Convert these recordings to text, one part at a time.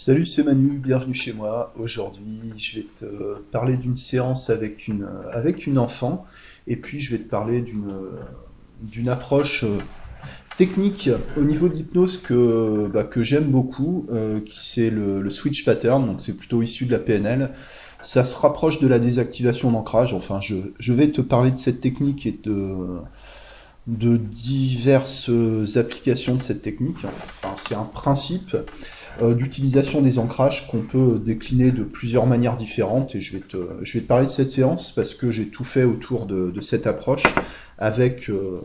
Salut, c'est Manu, bienvenue chez moi. Aujourd'hui, je vais te parler d'une séance avec une, avec une enfant, et puis je vais te parler d'une, approche euh, technique au niveau de l'hypnose que, bah, que j'aime beaucoup, euh, qui c'est le, le switch pattern, donc c'est plutôt issu de la PNL. Ça se rapproche de la désactivation d'ancrage, enfin je, je vais te parler de cette technique et de, de diverses applications de cette technique. Enfin, c'est un principe d'utilisation des ancrages qu'on peut décliner de plusieurs manières différentes et je vais te, parler de cette séance parce que j'ai tout fait autour de, cette approche avec, euh,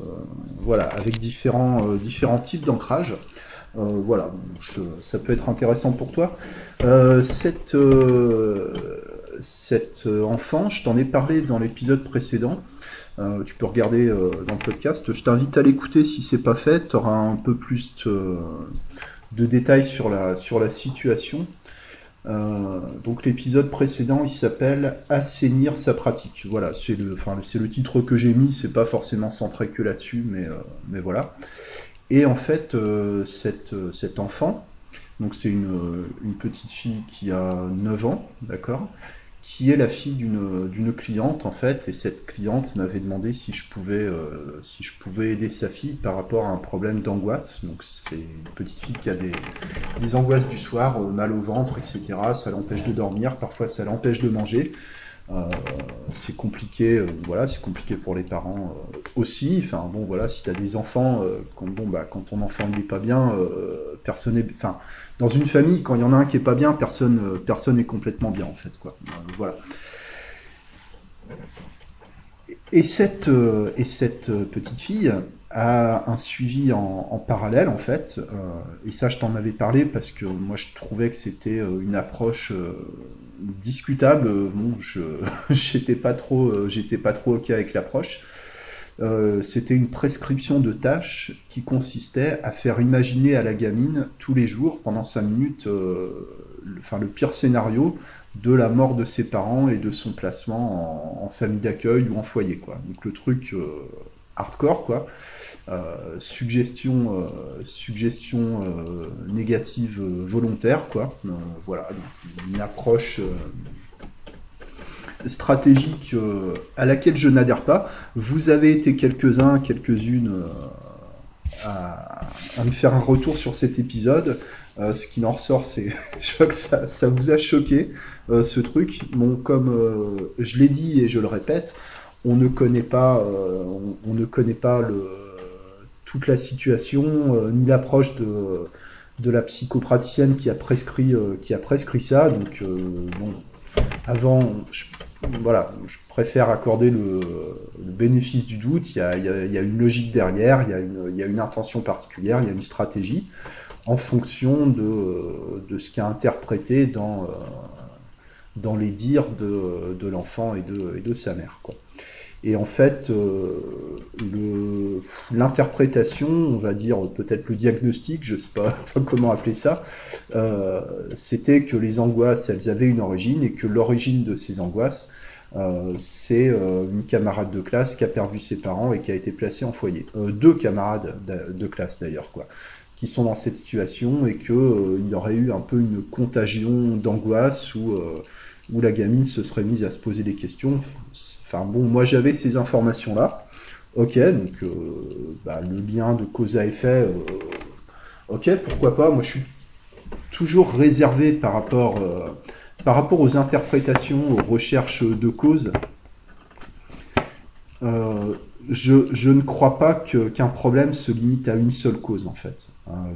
différents, euh, différents types d'ancrage. Euh, voilà, ça peut être intéressant pour toi. Euh, cette, cette enfant, je t'en ai parlé dans l'épisode précédent. Euh, tu peux regarder euh, dans le podcast. Je t'invite à l'écouter si c'est pas fait. Tu auras un peu plus de détails sur la, situation. Euh, donc l'épisode précédent, il s'appelle Assainir sa pratique. Voilà, c'est le, titre que j'ai mis. C'est pas forcément centré que là-dessus, mais, euh, voilà. Et en fait, euh, cette, cet enfant, donc c'est une, une petite fille qui a 9 ans, d'accord qui est la fille d'une cliente en fait, et cette cliente m'avait demandé si je pouvais euh, si je pouvais aider sa fille par rapport à un problème d'angoisse. Donc c'est une petite fille qui a des, des angoisses du soir, euh, mal au ventre, etc. Ça l'empêche de dormir, parfois ça l'empêche de manger. Euh, c'est compliqué, euh, voilà, c'est compliqué pour les parents euh, aussi. Enfin bon, voilà, si tu as des enfants, quand, bah quand ton enfant n'est pas bien, personne n'est, enfin dans une famille, quand il y en a un qui est pas bien, personne, personne complètement bien en fait, quoi. Voilà. Et cette, et cette petite fille a un suivi en, en parallèle en fait, et ça je t'en avais parlé parce que moi je trouvais que c'était une approche discutable. Bon, je j'étais pas trop, j'étais pas trop ok avec l'approche. Euh, c'était une prescription de tâches qui consistait à faire imaginer à la gamine tous les jours, pendant cinq minutes, euh, le, enfin, le pire scénario de la mort de ses parents et de son placement en, famille d'accueil ou en foyer. Quoi. Donc le truc euh, hardcore, quoi. Euh, suggestion, euh, suggestion euh, négative volontaire, quoi. voilà, une approche stratégique à laquelle je n'adhère pas. Vous avez été quelques-uns, quelques-unes à, me faire un retour sur cet épisode. Ce qui en ressort, c'est, je que ça, vous a choqué ce truc. Bon, comme je l'ai dit et je le répète, on ne connaît pas, on, ne connaît pas le, toute la situation ni l'approche de la psychopraticienne qui a prescrit qui a prescrit ça. Donc bon, avant, je, voilà, je préfère accorder le, bénéfice du doute. Il y, a, une logique derrière, il y, a une, il une intention particulière, il y a une stratégie en fonction de, ce qui a interprété dans, dans les dires de, de l'enfant et de, et de sa mère. Quoi. Et en fait, euh, l'interprétation, on va dire peut-être le diagnostic, je ne sais pas comment appeler ça, euh, c'était que les angoisses, elles avaient une origine et que l'origine de ces angoisses, euh, c'est une camarade de classe qui a perdu ses parents et qui a été placée en foyer. Deux camarades de, classe d'ailleurs, quoi, qui sont dans cette situation et qu'il euh, y aurait eu un peu une contagion d'angoisse où la gamine se serait mise à se poser des questions Enfin bon, moi j'avais ces informations-là. Ok, donc euh, bah, le lien de cause à effet, euh, ok, pourquoi pas. Moi je suis toujours réservé par rapport, euh, par rapport aux interprétations, aux recherches de cause. Je, je, ne crois pas qu'un qu problème se limite à une seule cause en fait.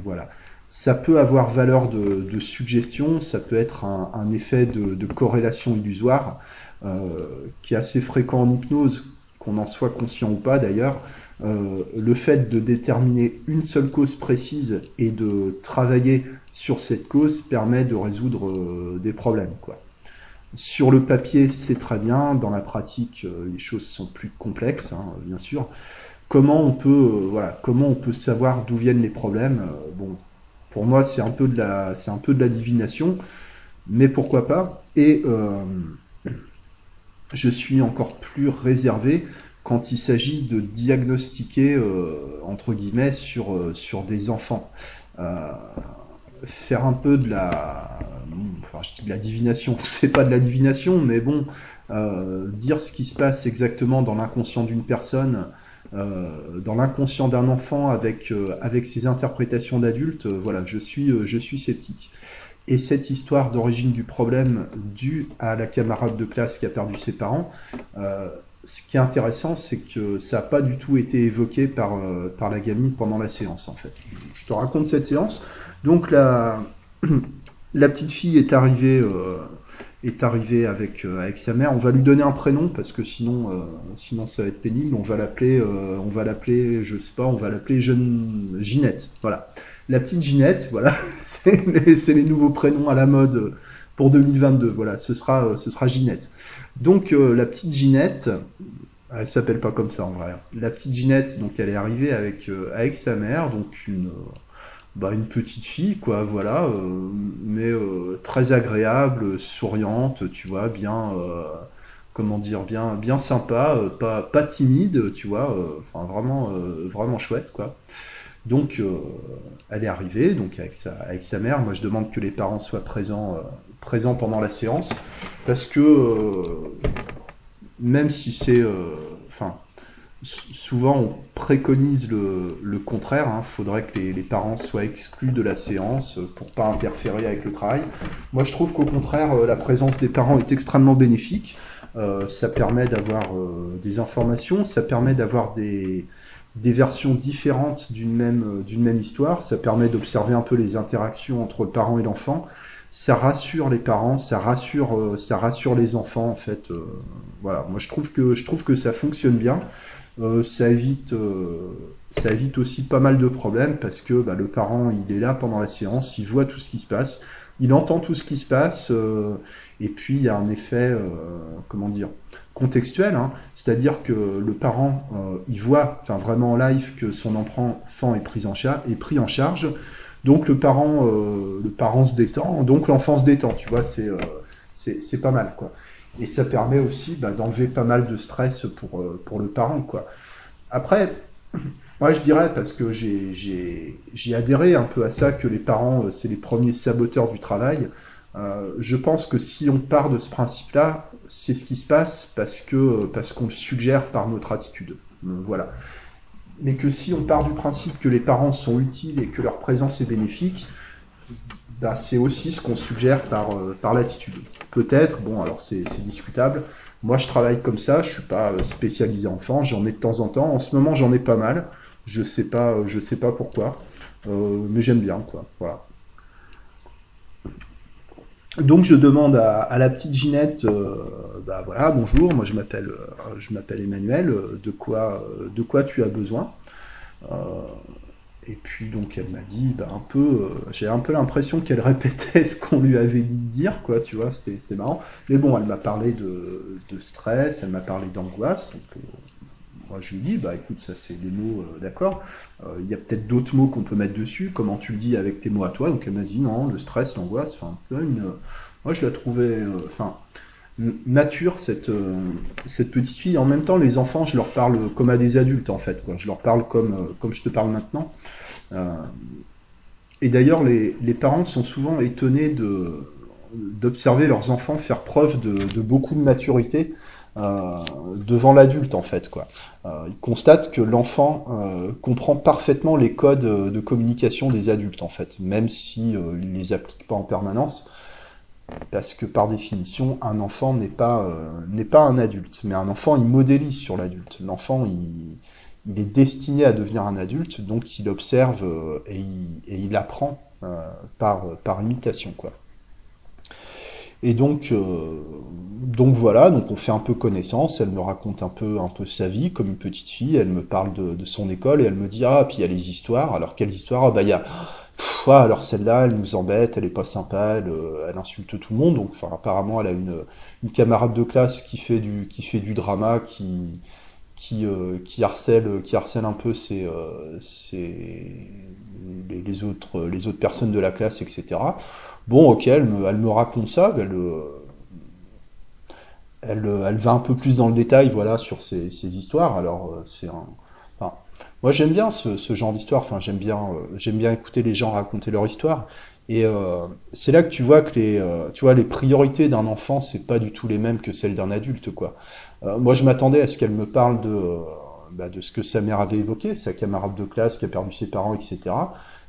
voilà. Ça peut avoir valeur de, suggestion, ça peut être un, effet de, corrélation illusoire euh, qui est assez fréquent en hypnose, qu'on en soit conscient ou pas d'ailleurs, euh, le fait de déterminer une seule cause précise et de travailler sur cette cause permet de résoudre euh, des problèmes. Sur le papier, c'est très bien. Dans la pratique, euh, les choses sont plus complexes, hein, bien sûr. Comment on peut, euh, voilà, comment on peut savoir d'où viennent les problèmes euh, Bon, pour moi, c'est un peu de la, un peu de la divination, mais pourquoi pas? Et je suis encore plus réservé quand il s'agit de diagnostiquer euh, entre guillemets sur, euh, sur des enfants. Euh, faire un peu de la enfin je dis de la divination, c'est pas de la divination, mais bon, dire ce qui se passe exactement dans l'inconscient d'une personne, dans l'inconscient d'un enfant avec avec ses interprétations d'adulte, voilà, je suis je suis sceptique. Et cette histoire d'origine du problème due à la camarade de classe qui a perdu ses parents, euh, ce qui est intéressant, c'est que ça n'a pas du tout été évoqué par, euh, par la gamine pendant la séance, en fait. Je te raconte cette séance. Donc, la, la petite fille est arrivée, euh, est arrivée avec, avec sa mère. On va lui donner un prénom, parce que sinon, sinon ça va être pénible. On va l'appeler, on va l'appeler, je sais pas, on va l'appeler Jeune Ginette. Voilà la petite Ginette, voilà, c'est les, nouveaux prénoms à la mode pour 2022, voilà, ce sera, ce sera Ginette. Donc euh, la petite Ginette, elle s'appelle pas comme ça en vrai. La petite Ginette, donc elle est arrivée avec, euh, avec sa mère, donc une, bah, une petite fille, quoi, voilà, euh, mais très agréable, souriante, tu vois, bien, comment dire, bien, bien sympa, pas, pas timide, tu vois, vraiment, vraiment chouette, quoi. Donc, euh, elle est arrivée, donc avec sa, avec sa mère. Moi, je demande que les parents soient présents, euh, présents pendant la séance, parce que euh, même si c'est, enfin, souvent on préconise le, contraire. Il hein. faudrait que les, parents soient exclus de la séance pour pas interférer avec le travail. Moi, je trouve qu'au contraire, la présence des parents est extrêmement bénéfique. ça permet d'avoir des informations, ça permet d'avoir des, des versions différentes d'une même, euh, d'une même histoire. Ça permet d'observer un peu les interactions entre le parent et l'enfant. Ça rassure les parents, ça rassure, euh, ça rassure les enfants en fait. Euh, voilà, moi je trouve que je trouve que ça fonctionne bien. ça évite, ça évite aussi pas mal de problèmes parce que bah, le parent il est là pendant la séance, il voit tout ce qui se passe, il entend tout ce qui se passe et puis il y a un effet, comment dire, contextuel, hein. c'est-à-dire que le parent, euh, voit, enfin vraiment en live, que son enfant est pris en, est pris en charge. Donc le parent, euh, le parent se détend, donc l'enfant se détend, tu vois, c'est euh, pas mal, quoi. Et ça permet aussi bah, d'enlever pas mal de stress pour, pour le parent, quoi. Après, moi je dirais, parce que j'ai adhéré un peu à ça, que les parents, c'est les premiers saboteurs du travail, je pense que si on part de ce principe-là, c'est ce qui se passe parce que parce qu'on suggère par notre attitude. Voilà. Mais que si on part du principe que les parents sont utiles et que leur présence est bénéfique, bah, c'est aussi ce qu'on suggère par, euh, par l'attitude. Peut-être, bon, alors c'est discutable. Moi, je travaille comme ça, je suis pas euh, spécialisé enfant, j'en ai de temps en temps. En ce moment, j'en ai pas mal. Je sais euh, sais pas pourquoi, mais j'aime bien, quoi. Voilà. Donc je demande à, la petite Ginette, euh, bah voilà, bonjour, moi je m'appelle, euh, je m'appelle Emmanuel, euh, de quoi, de quoi tu as besoin? Et puis donc elle m'a dit, bah, un peu, j'ai un peu l'impression qu'elle répétait ce qu'on lui avait dit de dire, quoi, tu vois, c'était marrant. Mais bon, elle m'a parlé de, de, stress, elle m'a parlé d'angoisse, donc je lui dis, bah écoute, ça c'est des mots, d'accord. Il y a peut-être d'autres mots qu'on peut mettre dessus, comment tu le dis avec tes mots à toi? Donc elle m'a dit, non, le stress, l'angoisse, enfin, une moi, je la trouvais, euh, enfin, mature cette euh, cette petite fille. En même temps, les enfants, je leur parle comme à des adultes en fait. Quoi. Je leur parle comme euh, comme je te parle maintenant. et d'ailleurs, les, les, parents sont souvent étonnés d'observer leurs enfants faire preuve de beaucoup de maturité devant l'adulte en fait quoi. ils constatent que l'enfant comprend parfaitement les codes de communication des adultes en fait, même si il les applique pas en permanence parce que par définition, un enfant n'est pas, euh, n'est pas un adulte, mais un enfant, il modélise sur l'adulte. L'enfant, il, il, est destiné à devenir un adulte, donc il observe euh, et, il, il, apprend euh, par, par imitation, quoi. Et donc, donc voilà, donc on fait un peu connaissance. Elle me raconte un peu, un peu sa vie comme une petite fille. Elle me parle de, de son école et elle me dit ah puis il y a les histoires. Alors quelles histoires? Ah, Bah il y a alors celle-là, elle nous embête, elle est pas sympa, elle, euh, elle, insulte tout le monde. Donc, enfin, apparemment, elle a une, une camarade de classe qui fait du, qui fait du drama, qui, qui, euh, qui harcèle, qui harcèle un peu ses, euh, ses les, autres, les autres personnes de la classe, etc. Bon, ok, elle me, elle me raconte ça, elle, elle, elle va un peu plus dans le détail, voilà, sur ces, ces histoires. Alors, c'est un moi, j'aime bien ce, ce genre d'histoire. Enfin, j'aime bien, euh, j'aime bien écouter les gens raconter leur histoire. Et euh, c'est là que tu vois que les, euh, tu vois, les priorités d'un enfant, c'est pas du tout les mêmes que celles d'un adulte, quoi. Euh, moi, je m'attendais à ce qu'elle me parle de, bah, de ce que sa mère avait évoqué, sa camarade de classe qui a perdu ses parents, etc.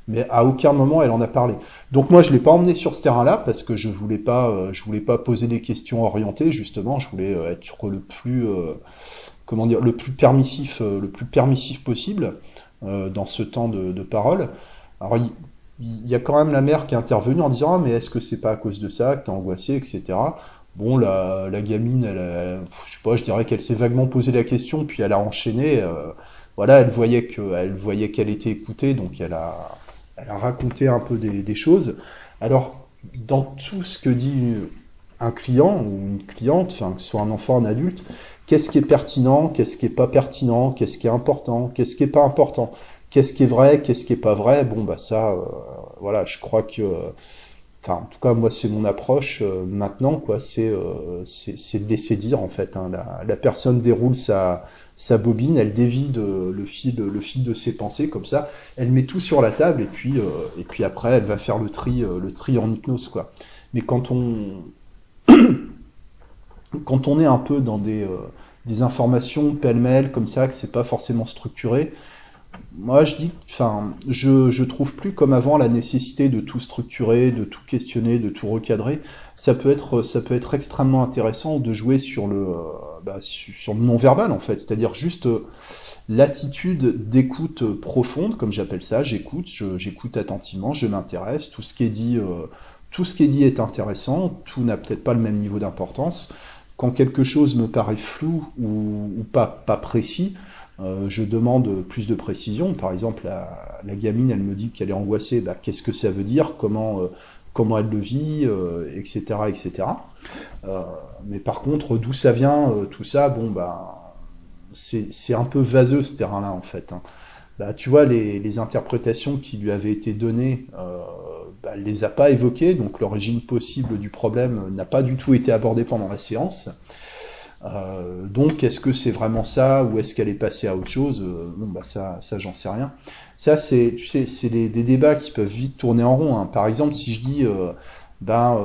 Mais à aucun moment elle en a parlé. Donc moi, je l'ai pas emmené sur ce terrain-là parce que je voulais pas, je voulais pas poser des questions orientées. Justement, je voulais être le plus, comment dire, le plus permissif, le plus permissif possible dans ce temps de, de parole. Alors, il y a quand même la mère qui est intervenue en disant ah, mais est-ce que c'est pas à cause de ça que t'es angoissé, etc. Bon, la, gamine, elle, je sais pas, je dirais qu'elle s'est vaguement posé la question, puis elle a enchaîné. Euh, voilà, elle voyait voyait qu'elle était écoutée, donc elle a, raconté un peu des, choses. Alors, dans tout ce que dit un client ou une cliente, que ce soit un enfant, un adulte, qu'est-ce qui est pertinent, qu'est-ce qui est pas pertinent, qu'est-ce qui est important, qu'est-ce qui est pas important. Qu'est-ce qui est vrai, qu'est-ce qui est pas vrai Bon, bah ça, euh, voilà, je crois que, enfin, en tout cas, moi, c'est mon approche euh, maintenant, quoi. C'est, euh, c'est de laisser dire, en fait. Hein. la, la, personne déroule sa, sa bobine, elle dévie le fil, le fil de ses pensées, comme ça. Elle met tout sur la table, et puis, et puis après, elle va faire le tri, le tri en hypnose, quoi. Mais quand on, quand on est un peu dans des, des informations pêle-mêle, comme ça, que c'est pas forcément structuré, moi, je dis, enfin, je, je trouve plus comme avant la nécessité de tout structurer, de tout questionner, de tout recadrer. Ça peut être, ça peut être extrêmement intéressant de jouer sur le, euh, bah, sur le non-verbal en fait, c'est-à-dire juste euh, l'attitude d'écoute profonde, comme j'appelle ça. J'écoute, j'écoute attentivement, je m'intéresse. Tout ce qui est dit, euh, tout ce qui est dit est intéressant. Tout n'a peut-être pas le même niveau d'importance. Quand quelque chose me paraît flou ou, ou pas, pas précis, euh, je demande plus de précision. Par exemple, la, gamine, elle me dit qu'elle est angoissée. Bah, Qu'est-ce que ça veut dire? Comment, euh, comment elle le vit Etc. Euh, etc. mais par contre, d'où ça vient, tout ça, bon, bah, c'est un peu vaseux ce terrain-là, en fait. Hein. Bah, tu vois, les, les, interprétations qui lui avaient été données, bah, elle les a pas évoquées, donc l'origine possible du problème n'a pas du tout été abordée pendant la séance. Euh, donc, est-ce que c'est vraiment ça ou est-ce qu'elle est passée à autre chose euh, Bon, bah ça, ça j'en sais rien. Ça, c'est, tu sais, c'est des, débats qui peuvent vite tourner en rond. Hein. Par exemple, si je dis, euh, ben,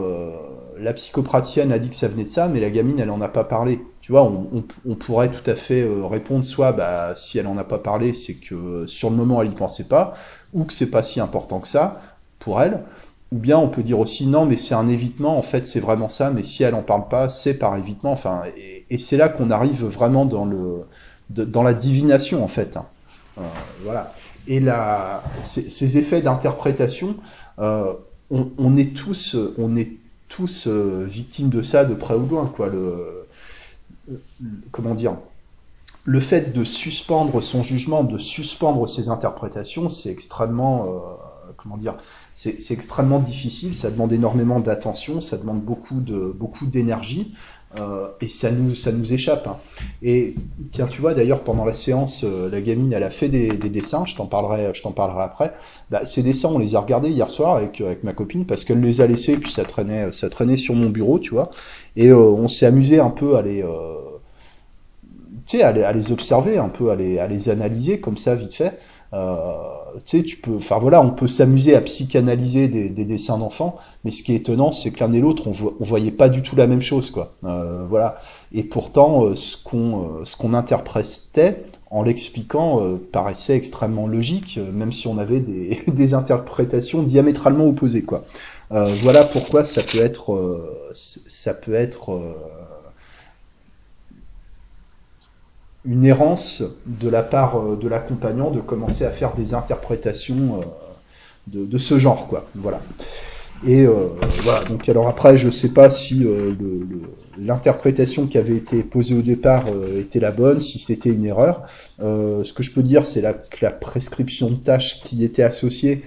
la psychopraticienne a dit que ça venait de ça, mais la gamine, elle en a pas parlé. Tu vois, on, pourrait tout à fait répondre soit, bah, si elle en a pas parlé, c'est que sur le moment, elle y pensait pas, ou que c'est pas si important que ça pour elle. Ou bien on peut dire aussi non, mais c'est un évitement, en fait c'est vraiment ça, mais si elle en parle pas, c'est par évitement. Enfin, et, et c'est là qu'on arrive vraiment dans le dans la divination en fait. Hein. Euh, voilà. Et la, ces, effets d'interprétation, euh, on, est tous, on est tous euh, victimes de ça de près ou de loin, quoi. Le, comment dire Le fait de suspendre son jugement, de suspendre ses interprétations, c'est extrêmement, comment dire c'est extrêmement difficile, ça demande énormément d'attention, ça demande beaucoup de beaucoup d'énergie. Euh, et ça nous ça nous échappe. Hein. Et tiens, tu vois d'ailleurs pendant la séance, euh, la gamine elle a fait des, des dessins. Je t'en parlerai, parlerai après. Bah, ces dessins, on les a regardés hier soir avec avec ma copine parce qu'elle les a laissés puis ça traînait ça traînait sur mon bureau, tu vois. Et euh, on s'est amusé un peu à les euh, tu sais à les observer, un peu à les à les analyser comme ça vite fait. Euh, tu peux, enfin voilà, on peut s'amuser à psychanalyser des, des dessins d'enfants, mais ce qui est étonnant, c'est que l'un et l'autre, on, vo voyait pas du tout la même chose, quoi. Euh, voilà. Et pourtant, euh, ce qu'on ce qu'on interprétait en l'expliquant paraissait extrêmement logique, même si on avait des, des interprétations diamétralement opposées, quoi. voilà pourquoi ça peut être, ça peut être une errance de la part euh, de l'accompagnant de commencer à faire des interprétations euh, de, ce genre, quoi. Voilà. Et euh, voilà. Donc alors après, je sais pas si l'interprétation qui avait été posée au départ était la bonne, si c'était une erreur. Ce que je peux dire, c'est que la prescription de tâches qui était associée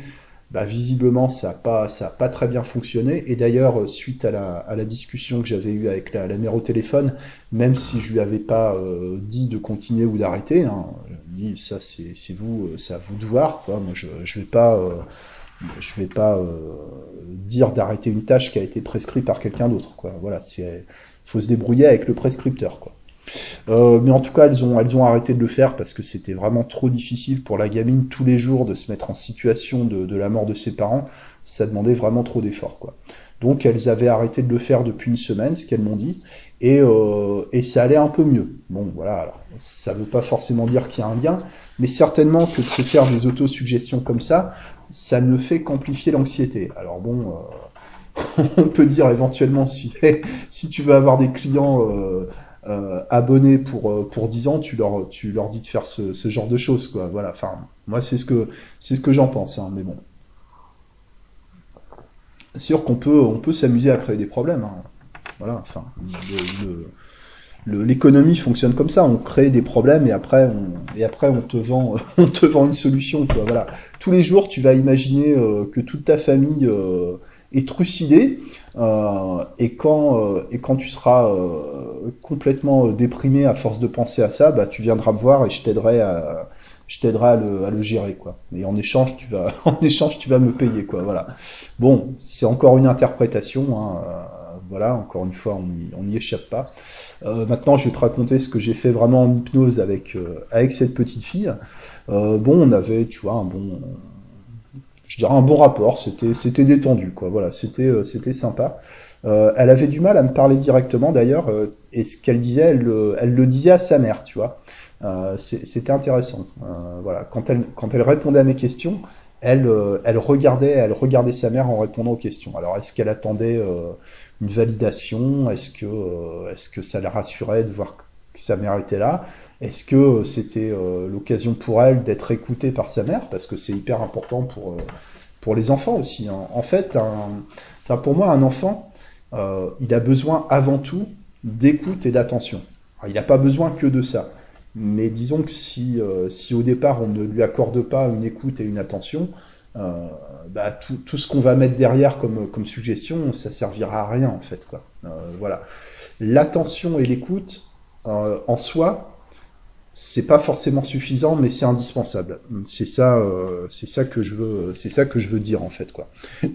bah, visiblement ça n'a pas ça pas très bien fonctionné. Et d'ailleurs suite à la, à la discussion que j'avais eue avec la, la, mère au téléphone même si je lui avais pas euh, dit de continuer ou d'arrêter hein, dis ça c'est vous c'est à vous de voir quoi. Moi je je vais pas euh, je vais pas euh, dire d'arrêter une tâche qui a été prescrite par quelqu'un d'autre quoi. Voilà faut se débrouiller avec le prescripteur quoi euh, mais en tout cas, elles ont, elles ont arrêté de le faire parce que c'était vraiment trop difficile pour la gamine tous les jours de se mettre en situation de, la mort de ses parents. ça demandait vraiment trop d'efforts, quoi. Donc elles avaient arrêté de le faire depuis une semaine, ce qu'elles m'ont dit, et, euh, et, ça allait un peu mieux. Bon, voilà, ça veut pas forcément dire qu'il y a un lien, mais certainement que de se faire des autosuggestions comme ça, ça ne fait qu'amplifier l'anxiété. Alors bon, euh, on peut dire éventuellement si, si tu veux avoir des clients euh, abonnés pour, euh, pour 10 ans, tu leur, tu leur dis de faire ce, genre de choses, quoi. Voilà, enfin, moi c'est ce que, c'est ce que j'en pense, hein, mais bon. C'est sûr qu'on peut, on peut s'amuser à créer des problèmes. Hein. Voilà, enfin, l'économie fonctionne comme ça. On crée des problèmes et après, on, et après on te vend, on te vend une solution. Quoi. Voilà. Tous les jours, tu vas imaginer euh, que toute ta famille euh, est trucidée et quand et quand tu seras complètement déprimé à force de penser à ça, bah tu viendras me voir et je t'aiderai à je t'aiderai à le, gérer quoi. Et en échange, tu vas en échange, tu vas me payer quoi. Voilà. Bon, c'est encore une interprétation. Hein, voilà, encore une fois, on n'y échappe pas. Euh, maintenant, je vais te raconter ce que j'ai fait vraiment en hypnose avec, euh, avec cette petite fille. Euh, bon, on avait, tu vois, un bon, je dirais un bon rapport, c'était, c'était détendu, quoi. Voilà, c'était, c'était sympa. elle avait du mal à me parler directement, d'ailleurs, et ce qu'elle disait, elle, le disait à sa mère, tu vois. c'était intéressant. voilà, quand elle, répondait à mes questions, elle, elle regardait, elle regardait sa mère en répondant aux questions. Alors, est-ce qu'elle attendait une validation? Est-ce que, euh, est-ce que ça la rassurait de voir que sa mère était là? Est-ce que euh, c'était euh, l'occasion pour elle d'être écoutée par sa mère? Parce que c'est hyper important pour, pour les enfants aussi. Hein. En fait, pour moi, un enfant, il a besoin avant tout d'écoute et d'attention. Il n'a pas besoin que de ça. Mais disons que si, si au départ on ne lui accorde pas une écoute et une attention, euh, bah, tout, tout, ce qu'on va mettre derrière comme, comme suggestion, ça servira à rien en fait. Quoi. Euh, voilà. L'attention et l'écoute, euh, en soi, c'est pas forcément suffisant, mais c'est indispensable. C'est ça, euh, c'est ça que je veux, c'est ça que je veux dire en fait, quoi.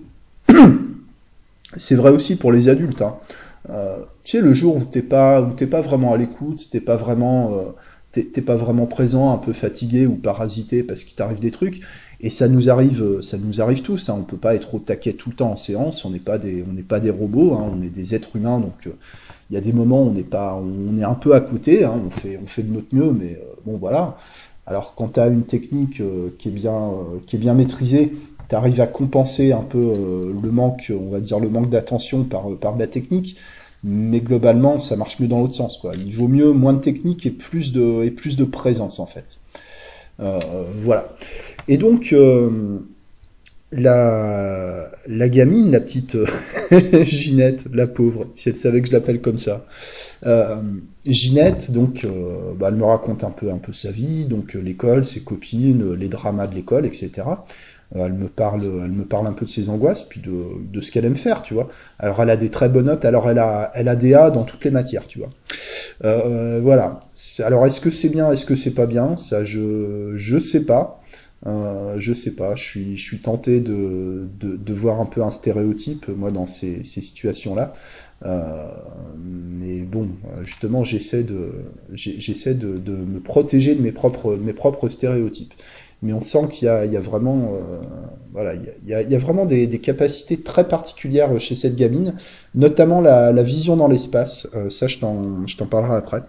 c'est vrai aussi pour les adultes. Hein. Euh, tu sais, le jour où t'es pas, où t'es pas vraiment à l'écoute, t'es pas vraiment, euh, t'es pas vraiment présent, un peu fatigué ou parasité parce qu'il t'arrive des trucs, et ça nous arrive, ça nous arrive tous. Hein. On peut pas être au taquet tout le temps en séance. On n'est pas des, on n'est pas des robots. Hein. On est des êtres humains. Donc euh, il y a des moments où on n'est pas, on est un peu à côté. Hein. On fait, on fait de notre mieux, mais euh, bon voilà. Alors quand tu as une technique euh, qui est bien, qui est bien maîtrisée, tu arrives à compenser un peu le manque, on va dire le manque d'attention par, par de la technique. Mais globalement, ça marche mieux dans l'autre sens. Quoi. Il vaut mieux moins de technique et plus de, et plus de présence en fait. Euh, voilà. Et donc, euh, la, la gamine, la petite euh, Ginette, la pauvre, si elle savait que je l'appelle comme ça. Euh, Ginette, donc, euh, bah, elle me raconte un peu, un peu sa vie, donc l'école, ses copines, les dramas de l'école, etc. elle me parle, un peu de ses angoisses, puis de, ce qu'elle aime faire, tu vois. Alors elle a des très bonnes notes, alors elle a, des A dans toutes les matières, tu vois. voilà. Alors est-ce que c'est bien, est-ce que c'est pas bien? Ça, je, je sais pas. Euh, je sais pas, je suis, je suis tenté de, de, voir un peu un stéréotype, moi, dans ces, ces situations-là. Euh, mais bon, justement, j'essaie de, j'essaie de, me protéger de mes propres, mes propres stéréotypes. Mais on sent qu'il y a, vraiment, euh, voilà, il y a, vraiment des, capacités très particulières chez cette gamine, notamment la, vision dans l'espace. Euh, ça, je t'en, parlerai après.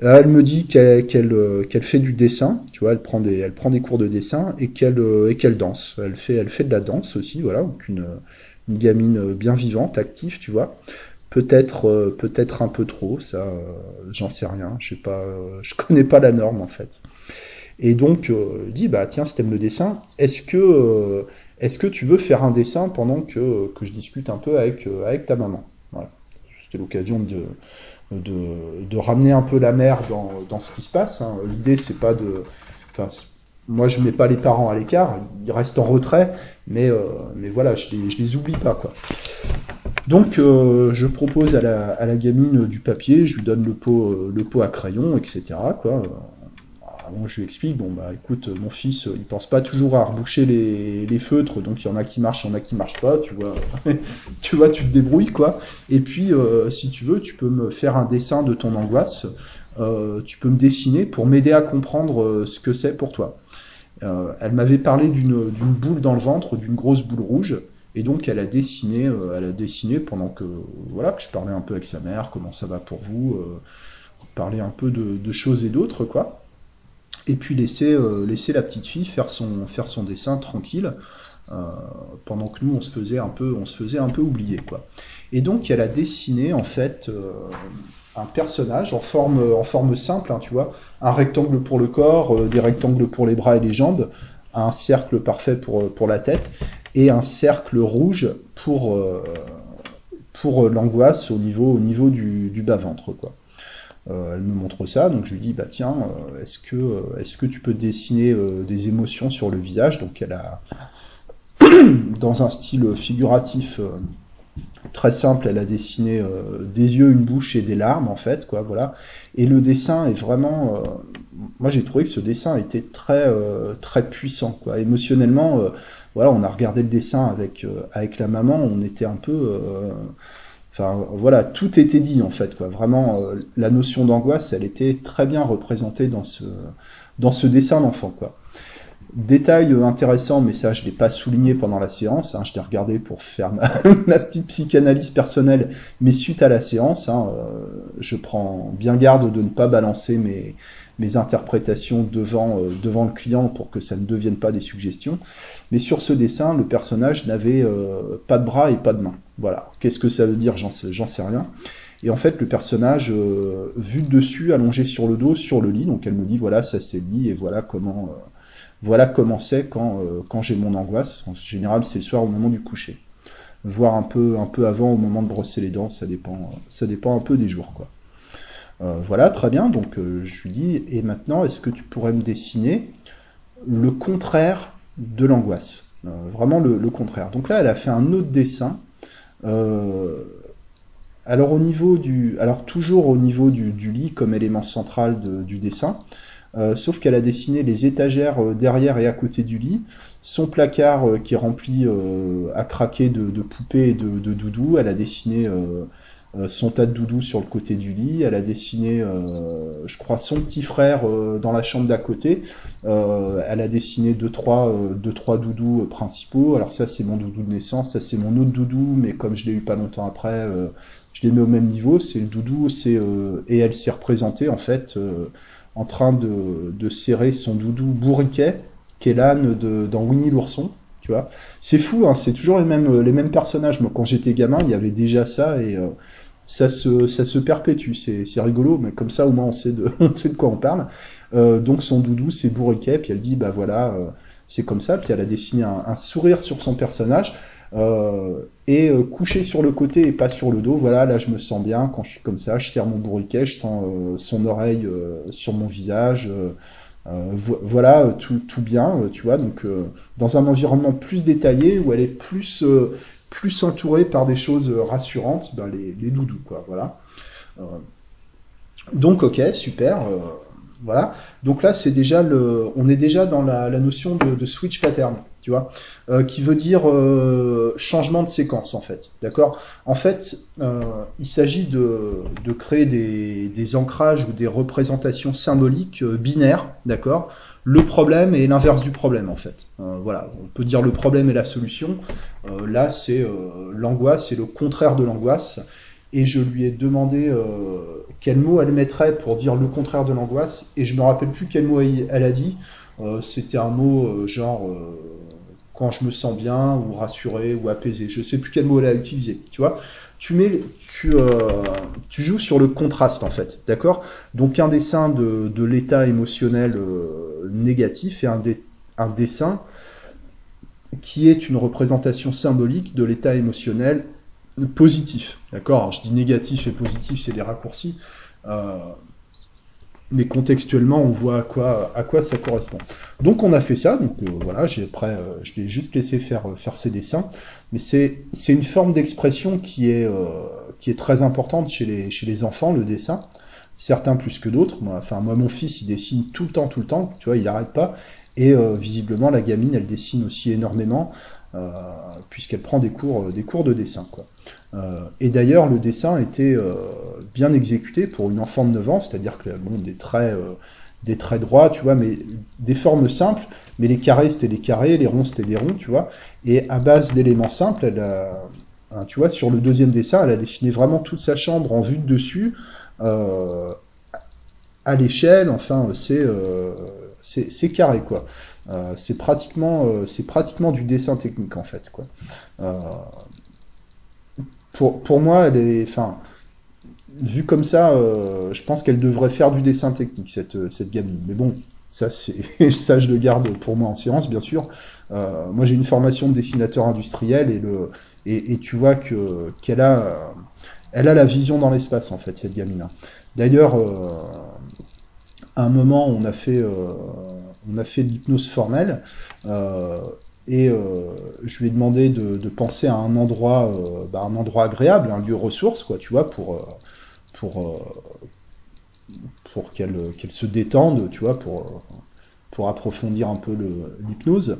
Elle me dit euh, qu'elle fait du dessin, tu vois, elle prend des elle prend des cours de dessin et qu'elle qu'elle danse. Elle fait elle fait de la danse aussi, voilà, donc une gamine bien vivante, active, tu vois. Peut-être peut-être un peu trop, ça j'en sais rien, je sais pas je connais pas la norme en fait. Et donc euh, dit bah tiens, si t'aimes le dessin, est-ce que est-ce que tu veux faire un dessin pendant que je discute un peu avec avec ta maman? Voilà. C'était l'occasion de ramener un peu la mère dans, ce qui se passe. Hein. L'idée, c'est pas de. Moi, je mets pas les parents à l'écart, ils restent en retrait, mais, euh, voilà, je les, les oublie pas. Donc, euh, je propose à la, gamine du papier, je lui donne le pot, euh, à crayon, etc., je lui explique, bon bah écoute, mon fils, il pense pas toujours à reboucher les, feutres, donc il y en a qui marchent, il y en a qui marchent pas, tu vois, tu vois, tu te débrouilles quoi. Et puis, euh, si tu veux, tu peux me faire un dessin de ton angoisse, euh, tu peux me dessiner pour m'aider à comprendre euh, ce que c'est pour toi. Euh, elle m'avait parlé d'une boule dans le ventre, d'une grosse boule rouge. Et donc elle a dessiné, elle a dessiné pendant que voilà que je parlais un peu avec sa mère, comment ça va pour vous, parler un peu de, choses et d'autres quoi. Et puis laisser laisser la petite fille faire son dessin tranquille. pendant que nous on se faisait un peu on se faisait un peu oublier quoi. Et donc elle a dessiné en fait un personnage en forme, simple, hein, tu vois, un rectangle pour le corps, euh, des rectangles pour les bras et les jambes, un cercle parfait pour, euh, la tête, et un cercle rouge pour, euh, l'angoisse au niveau, au niveau du, du bas-ventre. Quoi. Elle me montre ça, donc je lui dis, bah tiens, est-ce que, est-ce que tu peux dessiner des émotions sur le visage? Donc elle a, dans un style figuratif très simple, elle a dessiné euh, des yeux, une bouche et des larmes en fait, quoi, voilà. Et le dessin est vraiment, euh, moi j'ai trouvé que ce dessin était très euh, très puissant, quoi. Émotionnellement, voilà, on a regardé le dessin avec avec la maman, on était un peu, enfin voilà, tout était dit en fait, quoi. Vraiment, la notion d'angoisse, elle était très bien représentée dans ce dessin d'enfant. Détail intéressant, mais ça je l'ai pas souligné pendant la séance, hein, je l'ai regardé pour faire ma, petite psychanalyse personnelle, mais suite à la séance, hein, euh, je prends bien garde de ne pas balancer mes, interprétations devant, euh, devant le client pour que ça ne devienne pas des suggestions. Mais sur ce dessin, le personnage n'avait euh, pas de bras et pas de mains. Voilà. Qu'est-ce que ça veut dire J'en sais, rien. Et en fait, le personnage, vu de dessus, allongé sur le dos, sur le lit, donc elle me dit, voilà, ça c'est le lit, et voilà comment voilà comment c'est quand, euh, quand j'ai mon angoisse. En général, c'est le soir au moment du coucher. Voire un peu, un peu avant, au moment de brosser les dents, ça dépend, ça dépend un peu des jours. Quoi. Euh, voilà, très bien. Donc euh, je lui dis, et maintenant, est-ce que tu pourrais me dessiner le contraire de l'angoisse? Vraiment le, contraire. Donc là, elle a fait un autre dessin. Du, alors toujours au niveau du, lit comme élément central du dessin, euh, sauf qu'elle a dessiné les étagères euh, derrière et à côté du lit, son placard euh, qui est rempli à craquer de, poupées et de, doudous, elle a dessiné son tas de doudous sur le côté du lit, elle a dessiné, je crois, son petit frère dans la chambre d'à côté, elle a dessiné deux trois, deux, trois doudous principaux, alors ça c'est mon doudou de naissance, ça c'est mon autre doudou, mais comme je l'ai eu pas longtemps après, je les mets au même niveau, c'est le doudou, c'est et elle s'est représentée en fait en train de, serrer son doudou bourriquet, qui est l'âne dans Winnie l'ourson. Tu vois, c'est fou, hein, c'est toujours les mêmes, les mêmes personnages. Moi, quand j'étais gamin, il y avait déjà ça et euh, ça, se, ça se perpétue. C'est rigolo, mais comme ça, au moins, on sait de, on sait de quoi on parle. Euh, donc, son doudou, c'est bourriquet, puis elle dit, bah voilà, euh, c'est comme ça. Puis elle a dessiné un sourire sur son personnage. Euh, et coucher sur le côté et pas sur le dos. Voilà, là je me sens bien quand je suis comme ça, je tire mon bourriquet, je sens son oreille sur mon visage. voilà, tout, tout, bien, tu vois. Donc dans un environnement plus détaillé où elle est plus plus entourée par des choses rassurantes, ben, les, doudous. Voilà. donc ok, super. voilà. Donc là c'est déjà le, on est déjà dans la, notion de, switch pattern tu vois, euh, qui veut dire euh, changement de séquence en fait, d'accord? En fait, euh, il s'agit de, de, créer des, des, ancrages ou des représentations symboliques binaires, d'accord? Le problème et l'inverse du problème en fait. voilà, on peut dire le problème et la solution. là, c'est l'angoisse, c'est le contraire de l'angoisse. Et je lui ai demandé quel mot elle mettrait pour dire le contraire de l'angoisse, et je me rappelle plus quel mot elle a dit. C'était un mot genre quand je me sens bien, ou rassuré, ou apaisé. Je sais plus quel mot elle a utilisé, tu vois. Tu mets, tu, euh, tu joues sur le contraste en fait, d'accord? Donc un dessin de, de l'état émotionnel euh, négatif et un, un dessin qui est une représentation symbolique de l'état émotionnel positif, d'accord? Je dis négatif et positif, c'est des raccourcis. Euh, mais contextuellement, on voit à quoi, à quoi ça correspond. Donc on a fait ça, donc euh, voilà, j'ai après, euh, je l'ai juste laissé faire, euh, faire ses dessins, mais c'est une forme d'expression qui, est qui est très importante chez les, chez les enfants, le dessin, certains plus que d'autres. Enfin, moi, mon fils, il dessine tout le temps, tout le temps, tu vois, il n'arrête pas, et visiblement, la gamine, elle dessine aussi énormément, puisqu'elle prend des cours, des cours de dessin, quoi. Euh, et d'ailleurs, le dessin était euh, bien exécuté pour une enfant de 9 ans, c'est-à-dire que bon, des traits, euh, des traits droits, tu vois, mais des formes simples, mais les carrés c'était des carrés, les ronds c'était des ronds, tu vois, et à base d'éléments simples, elle hein, tu vois, sur le deuxième dessin, elle a dessiné vraiment toute sa chambre en vue de dessus, euh, à l'échelle, enfin, c'est euh, c'est carré, quoi. Euh, c'est pratiquement, c'est pratiquement du dessin technique, en fait, quoi. pour, pour moi, elle est, enfin, vu comme ça, je pense qu'elle devrait faire du dessin technique, cette, cette gamine. Mais bon, ça, ça, je le garde pour moi en science, bien sûr. moi, j'ai une formation de dessinateur industriel et, le, et, tu vois que, qu'elle a, elle a la vision dans l'espace, en fait, cette gamine. D'ailleurs, euh, à un moment, on a fait, euh, on a fait de l'hypnose formelle, euh, et je lui ai demandé de, penser à un endroit, bah, un agréable, un lieu ressource, quoi, tu vois, pour, qu'elle se détende, tu vois, pour approfondir un peu l'hypnose.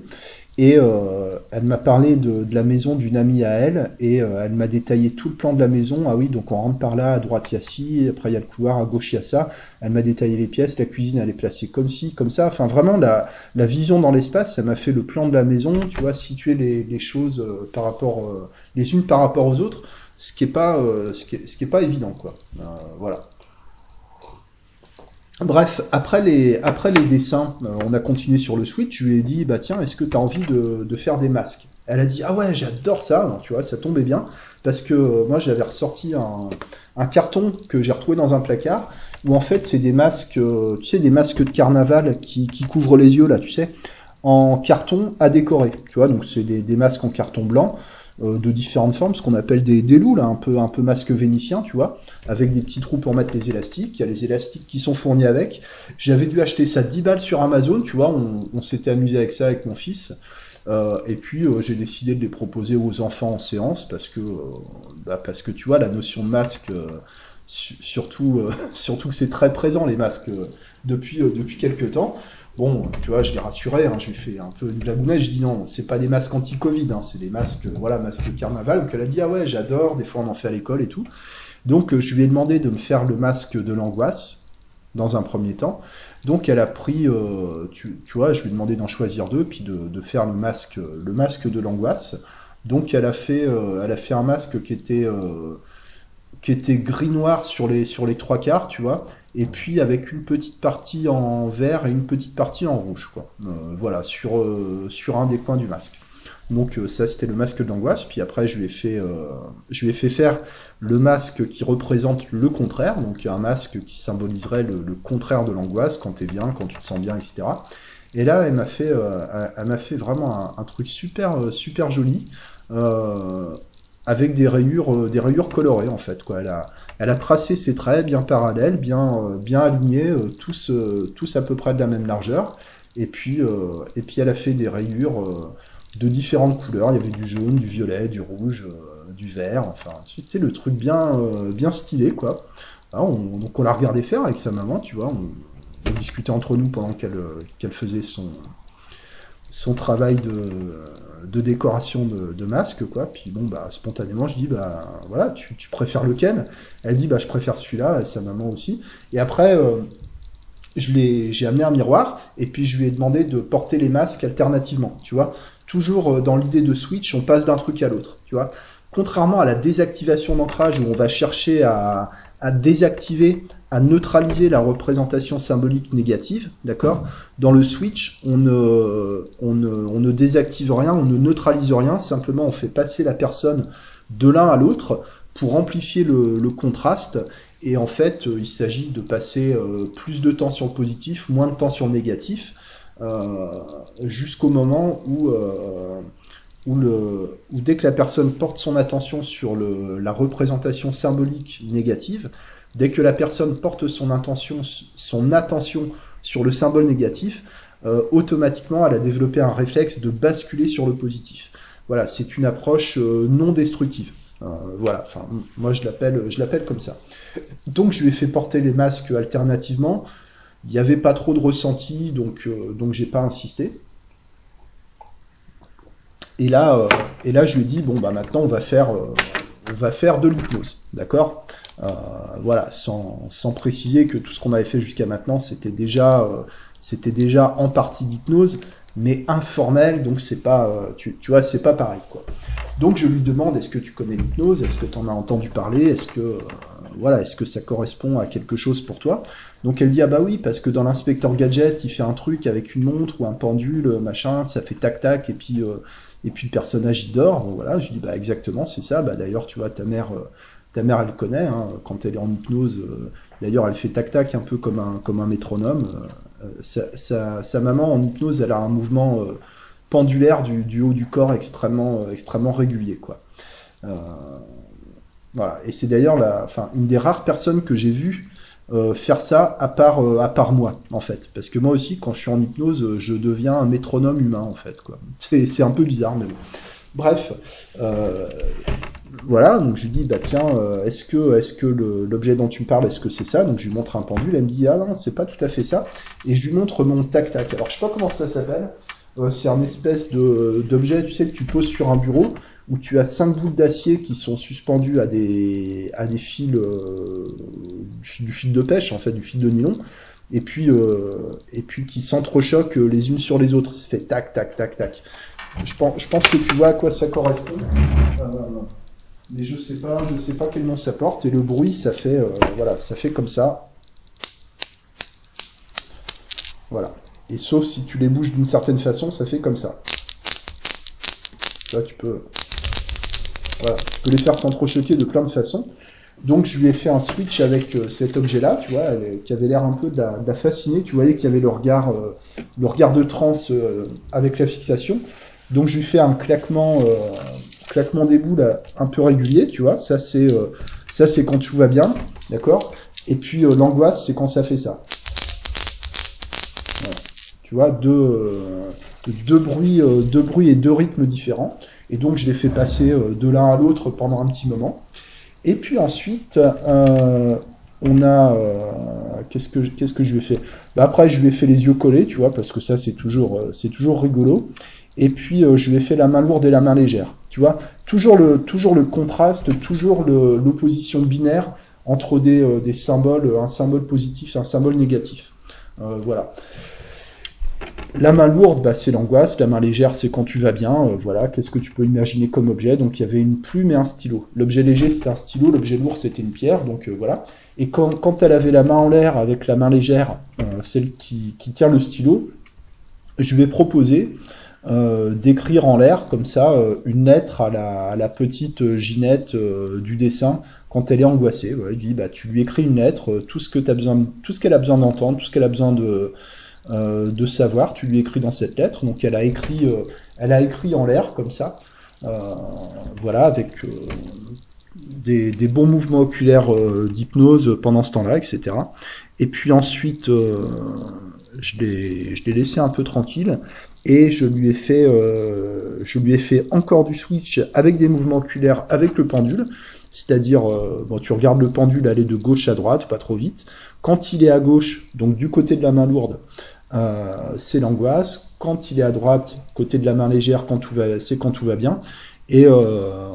Et euh, elle m'a parlé de, la maison d'une amie à elle, et euh, elle m'a détaillé tout le plan de la maison. Ah oui, donc on rentre par là, à droite il y a ci, après il y a le couloir, à gauche il y a ça. Elle m'a détaillé les pièces, la cuisine elle est placée comme ci, comme ça. Enfin vraiment la, la vision dans l'espace, ça m'a fait le plan de la maison, tu vois, situer les, les choses euh, par rapport, les unes par rapport aux autres, ce qui est pas, ce qui est, ce qui est pas évident quoi. voilà. Bref, après les, après les dessins, euh, on a continué sur le Switch, je lui ai dit, bah tiens, est-ce que tu as envie de, faire des masques? Elle a dit, ah ouais, j'adore ça, tu vois, ça tombait bien, parce que euh, moi j'avais ressorti un, carton que j'ai retrouvé dans un placard, où en fait c'est des masques, euh, tu sais, des masques de carnaval qui, couvrent les yeux, là, tu sais, en carton à décorer, tu vois, donc c'est des, des masques en carton blanc, euh, de différentes formes, ce qu'on appelle des, des loups, là, un peu, un peu masque vénitien, tu vois, avec des petits trous pour mettre les élastiques. Il y a les élastiques qui sont fournis avec. J'avais dû acheter ça 10 balles sur Amazon, tu vois, on, s'était amusé avec ça avec mon fils. Euh, et puis euh, j'ai décidé de les proposer aux enfants en séance parce que, bah, parce que tu vois, la notion de masque, surtout, surtout que c'est très présent les masques depuis, depuis quelques temps. Bon, tu vois, je l'ai rassuré, hein, je lui ai fait un peu une blagounette, je dis non, c'est pas des masques anti-Covid, hein, c'est des masques, voilà, masques carnaval. Donc elle a dit, ah ouais, j'adore, des fois on en fait à l'école et tout. Donc euh, je lui ai demandé de me faire le masque de l'angoisse, dans un premier temps. Donc elle a pris, euh, tu, vois, je lui ai demandé d'en choisir deux, puis de, faire le masque, le masque de l'angoisse. Donc elle a fait, euh, elle a fait un masque qui était, qui était gris-noir sur les, sur les trois quarts, tu vois, et puis avec une petite partie en vert et une petite partie en rouge, quoi. Euh, voilà, sur, euh, sur un des coins du masque. Donc euh, ça c'était le masque d'angoisse, puis après je lui ai fait, je lui ai fait faire le masque qui représente le contraire, donc un masque qui symboliserait le, contraire de l'angoisse, quand t'es bien, quand tu te sens bien, etc. Et là elle m'a fait, elle fait vraiment un, truc super, super joli, avec des rayures, des rayures colorées en fait, quoi. Elle a, elle a tracé ses traits bien parallèles, bien, euh, bien alignés, euh, tous, euh, tous à peu près de la même largeur. Et puis, et puis elle a fait des rayures de différentes couleurs. Il y avait du jaune, du violet, du rouge, du vert. Enfin, tu sais, le truc bien, bien stylé, quoi. Ah, donc on l'a regardé faire avec sa maman, tu vois. On, discutait entre nous pendant qu'elle qu'elle faisait son, son travail de, de décoration de, de, masque, quoi. Puis bon, bah, spontanément, je dis, bah, voilà, tu, tu préfères lequel Elle dit, bah, je préfère celui-là, et sa maman aussi. Et après, euh, j'ai amené un miroir, et puis je lui ai demandé de porter les masques alternativement, tu vois. Toujours euh, dans l'idée de switch, on passe d'un truc à l'autre, tu vois. Contrairement à la désactivation d'ancrage où on va chercher à, à désactiver à neutraliser la représentation symbolique négative, d'accord? Dans le switch, on ne, on, ne, désactive rien, on ne neutralise rien, simplement on fait passer la personne de l'un à l'autre pour amplifier le, contraste. Et en fait, il s'agit de passer euh, plus de temps sur le positif, moins de temps sur le négatif, euh, jusqu'au moment où, euh, où, dès que la personne porte son attention sur la représentation symbolique négative, Dès que la personne porte son, attention sur le symbole négatif, euh, automatiquement, elle a développé un réflexe de basculer sur le positif. Voilà, c'est une approche euh, non destructive. Euh, voilà, enfin, moi je l'appelle, je l'appelle comme ça. Donc je lui ai fait porter les masques alternativement. Il n'y avait pas trop de ressenti, donc donc j'ai pas insisté. Et là, et là, je lui dit bon bah maintenant on va faire, on va faire de l'hypnose, d'accord? Voilà, sans, sans, préciser que tout ce qu'on avait fait jusqu'à maintenant, c'était déjà, c'était déjà en partie d'hypnose, mais informel, donc c'est pas, tu, tu vois, c'est pas pareil, quoi. Donc je lui demande, est-ce que tu connais l'hypnose? Est-ce que tu en as entendu parler? Est-ce que, voilà, est-ce que ça correspond à quelque chose pour toi? Donc elle dit ah bah oui parce que dans l'inspecteur gadget il fait un truc avec une montre ou un pendule machin, ça fait tac tac et puis euh, et puis le personnage il dort. voilà, je dis bah exactement c'est ça. Bah d'ailleurs tu vois ta mère euh, ta mère elle connaît hein, quand elle est en hypnose. Euh, d'ailleurs elle fait tac tac un peu comme un comme un métronome. Sa, sa, maman en hypnose elle a un mouvement pendulaire du, haut du corps extrêmement extrêmement régulier quoi. Voilà. Et c'est d'ailleurs enfin, une des rares personnes que j'ai vues euh, faire ça à part, euh, à part moi, en fait. Parce que moi aussi, quand je suis en hypnose, euh, je deviens un métronome humain, en fait. C'est, un peu bizarre, mais bon. Bref, voilà, donc je lui dis, bah tiens, est-ce que, est-ce que l'objet dont tu me parles, est-ce que c'est ça? Donc je lui montre un pendule, elle me dit, ah non, c'est pas tout à fait ça. Et je lui montre mon tac-tac. Alors je sais pas comment ça s'appelle, c'est un espèce d'objet, tu sais, que tu poses sur un bureau, où tu as cinq boules d'acier qui sont suspendues à des, à des fils, euh, du fil de pêche, en fait, du fil de nylon, et puis, euh, et puis qui s'entrechoquent les unes sur les autres. Ça fait tac, tac, tac, tac. Je pense, je pense que tu vois à quoi ça correspond. Euh, mais je sais pas, je sais pas quel nom ça porte. Et le bruit, ça fait, voilà, ça fait comme ça. Voilà. Et sauf si tu les bouges d'une certaine façon, ça fait comme ça. Là, tu peux voilà, tu peux les faire s'entrechoquer de plein de façons. Donc je lui ai fait un switch avec euh, cet objet-là, tu vois, qui avait l'air un peu de la, fasciner. Tu voyais qu'il y avait le regard, euh, le regard de transe euh, avec la fixation. Donc je lui fais un claquement, claquement des boules un peu régulier, tu vois. Ça c'est, ça c'est quand tout va bien, d'accord. Et puis l'angoisse, c'est quand ça fait ça. Tu vois, deux, deux bruits, deux bruits et deux rythmes différents. Et donc, je l'ai fait passer euh, de l'un à l'autre pendant un petit moment. Et puis ensuite, euh, on a. Euh, qu'est-ce, que, qu'est-ce que je lui ai fait? Bah, Après, je lui ai fait les yeux collés, tu vois, parce que ça, c'est toujours, c'est toujours rigolo. Et puis, je lui ai fait la main lourde et la main légère. Tu vois, toujours le, toujours le contraste, toujours l'opposition binaire entre des, des, symboles, un symbole positif et un symbole négatif. voilà. La main lourde, bah, c'est l'angoisse. La main légère, c'est quand tu vas bien. Euh, voilà, qu'est-ce que tu peux imaginer comme objet Donc il y avait une plume et un stylo. L'objet léger, c'était un stylo. L'objet lourd, c'était une pierre. Donc euh, voilà. Et quand, elle avait la main en l'air avec la main légère, euh, celle qui, tient le stylo, je lui ai proposé d'écrire en l'air comme ça une lettre à la, petite Ginette du dessin quand elle est angoissée. Voilà, il dit bah tu lui écris une lettre, tout ce qu'elle a besoin d'entendre, tout ce qu'elle a besoin de euh, de savoir. Tu lui écris dans cette lettre. Donc elle a écrit, euh, elle a écrit en l'air comme ça. Euh, voilà, avec des, bons mouvements oculaires d'hypnose pendant ce temps-là, etc. Et puis ensuite, je l'ai laissé un peu tranquille et je lui ai fait, je lui ai fait encore du switch avec des mouvements oculaires avec le pendule. C'est-à-dire, bon, tu regardes le pendule aller de gauche à droite, pas trop vite. Quand il est à gauche, donc du côté de la main lourde, euh, c'est l'angoisse. Quand il est à droite, côté de la main légère, quand tout va, c'est quand tout va bien. Et, euh,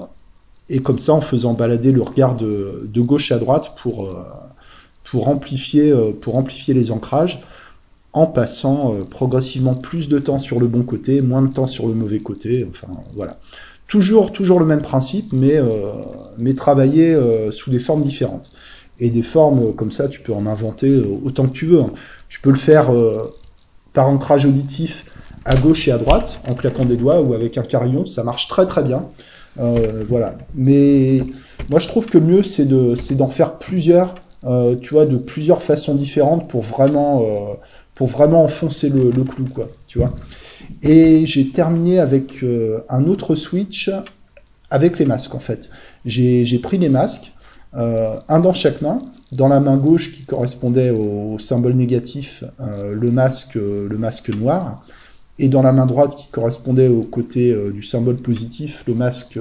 et comme ça, en faisant balader le regard de, gauche à droite pour, euh, pour, amplifier, pour amplifier les ancrages, en passant progressivement plus de temps sur le bon côté, moins de temps sur le mauvais côté. Enfin, voilà. Toujours, toujours le même principe, mais, mais travailler sous des formes différentes. Et des formes comme ça, tu peux en inventer autant que tu veux. Hein. Tu peux le faire par ancrage auditif à gauche et à droite, en claquant des doigts ou avec un carillon, ça marche très très bien. Euh, voilà. Mais moi je trouve que le mieux c'est de d'en faire plusieurs, euh, tu vois, de plusieurs façons différentes pour vraiment euh, pour vraiment enfoncer le, le, clou, quoi, tu vois. Et j'ai terminé avec un autre switch avec les masques en fait. J'ai pris les masques, un dans chaque main, dans la main gauche qui correspondait au symbole négatif, euh, le, masque, euh, le masque noir, et dans la main droite qui correspondait au côté euh, du symbole positif, le masque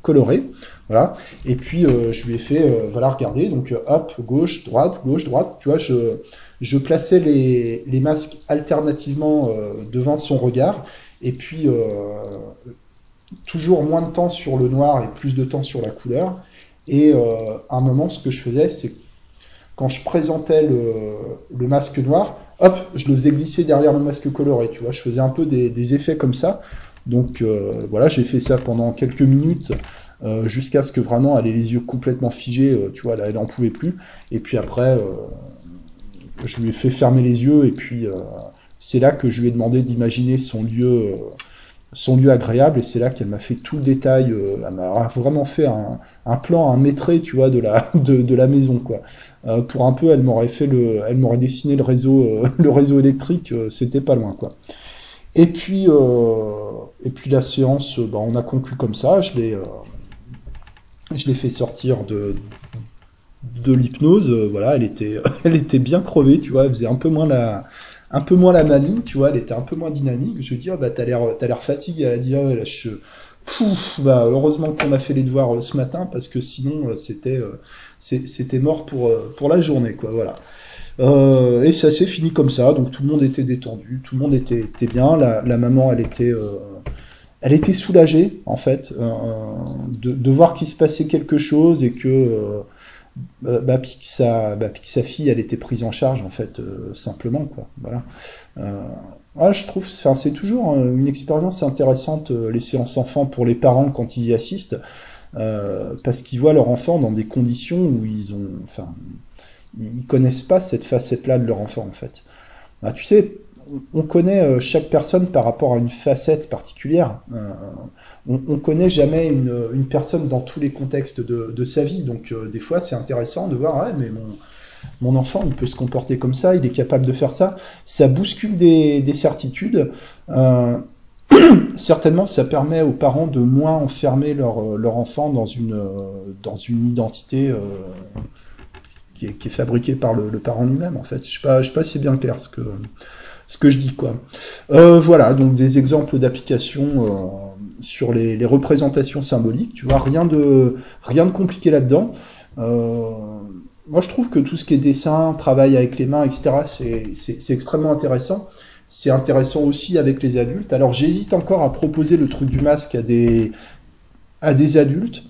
coloré. Voilà. Et puis je lui ai fait, voilà, regardez, donc hop, gauche, droite, gauche, droite. Tu vois, je, je plaçais les, les masques alternativement devant son regard, et puis toujours moins de temps sur le noir et plus de temps sur la couleur. Et à un moment, ce que je faisais, c'est je présentais le, masque noir, hop, je le faisais glisser derrière le masque coloré, tu vois, je faisais un peu des, effets comme ça. Donc voilà, j'ai fait ça pendant quelques minutes jusqu'à ce que vraiment elle ait les yeux complètement figés, tu vois, là elle n'en pouvait plus. Et puis après, je lui ai fait fermer les yeux et puis c'est là que je lui ai demandé d'imaginer son lieu, euh, son lieu agréable, et c'est là qu'elle m'a fait tout le détail. Euh, elle m'a vraiment fait un, plan, un maîtrait, tu vois, de la, de, la maison, quoi. Euh, pour un peu, elle m'aurait fait le, elle m'aurait dessiné le réseau, le réseau électrique, c'était pas loin, quoi. Et puis, et puis la séance, bah, on a conclu comme ça. Je l'ai, je l'ai fait sortir de, de l'hypnose. voilà, elle était, elle était bien crevée, tu vois. Elle faisait un peu moins la, un peu moins la maligne, tu vois, elle était un peu moins dynamique. Je lui dis, oh, bah, t'as l'air, t'as l'air fatigué. Elle a dit, oh, là, je, Pouf, bah, heureusement qu'on a fait les devoirs euh, ce matin parce que sinon, euh, c'était, euh, c'était mort pour, pour la journée, quoi, voilà. et ça s'est fini comme ça, donc tout le monde était détendu, tout le monde était, était bien. La, la maman, elle était, elle était soulagée en fait de, de, voir qu'il se passait quelque chose et que bah, bah, puis, que sa, bah, sa fille, elle était prise en charge, en fait, euh, simplement, quoi. Voilà. Euh, je trouve, c'est toujours euh, une expérience intéressante, les séances enfants pour les parents quand ils y assistent, parce qu'ils voient leur enfant dans des conditions où ils ont, enfin, ils connaissent pas cette facette-là de leur enfant, en fait. Ah, tu sais, on connaît chaque personne par rapport à une facette particulière on, on connaît jamais une, personne dans tous les contextes de, sa vie. Donc euh, des fois, c'est intéressant de voir, mais mon, enfant, il peut se comporter comme ça, il est capable de faire ça. Ça bouscule des, certitudes. Euh, certainement, ça permet aux parents de moins enfermer leur, enfant dans une, dans une identité qui, est, fabriquée par le, parent lui-même, en fait. Je je sais pas si bien clair ce que, ce que je dis, quoi. Euh, voilà, donc des exemples d'application sur les, représentations symboliques. Tu vois, rien de, compliqué là-dedans. Euh, moi, je trouve que tout ce qui est dessin, travail avec les mains, etc., c'est extrêmement intéressant. C'est intéressant aussi avec les adultes. Alors, j'hésite encore à proposer le truc du masque à des, à des adultes.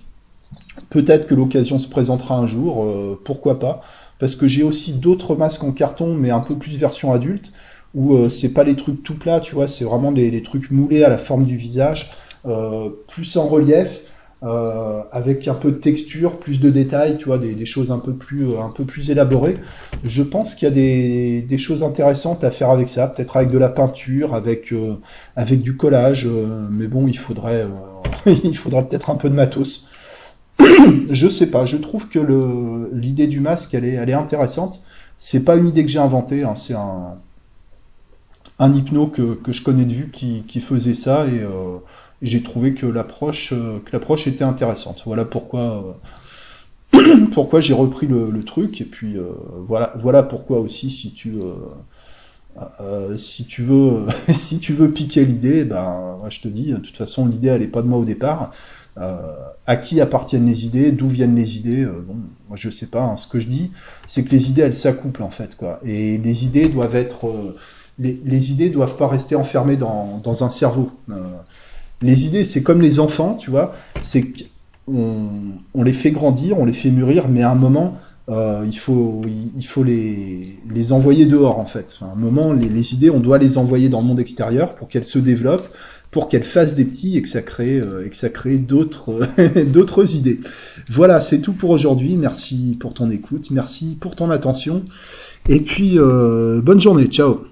Peut-être que l'occasion se présentera un jour, euh, pourquoi pas. Parce que j'ai aussi d'autres masques en carton, mais un peu plus version adulte, où euh, c'est pas les trucs tout plats, tu vois, c'est vraiment des, des, trucs moulés à la forme du visage. Euh, plus en relief, euh, avec un peu de texture, plus de détails, tu vois, des, choses un peu plus, euh, un peu plus élaborées. Je pense qu'il y a des, des, choses intéressantes à faire avec ça, peut-être avec de la peinture, avec, avec du collage, mais bon, il faudrait, il faudrait peut-être un peu de matos. je sais pas, je trouve que l'idée du masque, elle est, elle est intéressante. C'est pas une idée que j'ai inventée, hein, c'est un, un hypno que, que, je connais de vue qui, qui faisait ça et j'ai trouvé que l'approche euh, l'approche était intéressante. Voilà pourquoi euh, pourquoi j'ai repris le, truc et puis euh, voilà voilà pourquoi aussi si tu si tu veux si tu veux piquer l'idée ben moi je te dis de toute façon l'idée elle est pas de moi au départ à qui appartiennent les idées d'où viennent les idées bon moi je sais pas hein. ce que je dis c'est que les idées elles s'accouplent en fait quoi et les idées doivent être les, les, idées doivent pas rester enfermées dans, un cerveau les idées, c'est comme les enfants, tu vois, c'est qu'on on les fait grandir, on les fait mûrir, mais à un moment, euh, il faut, les, envoyer dehors, en fait. à un moment, les, idées, on doit les envoyer dans le monde extérieur pour qu'elles se développent, pour qu'elles fassent des petits et que ça crée, euh, d'autres, idées. Voilà, c'est tout pour aujourd'hui. Merci pour ton écoute, merci pour ton attention, et puis euh, bonne journée, ciao.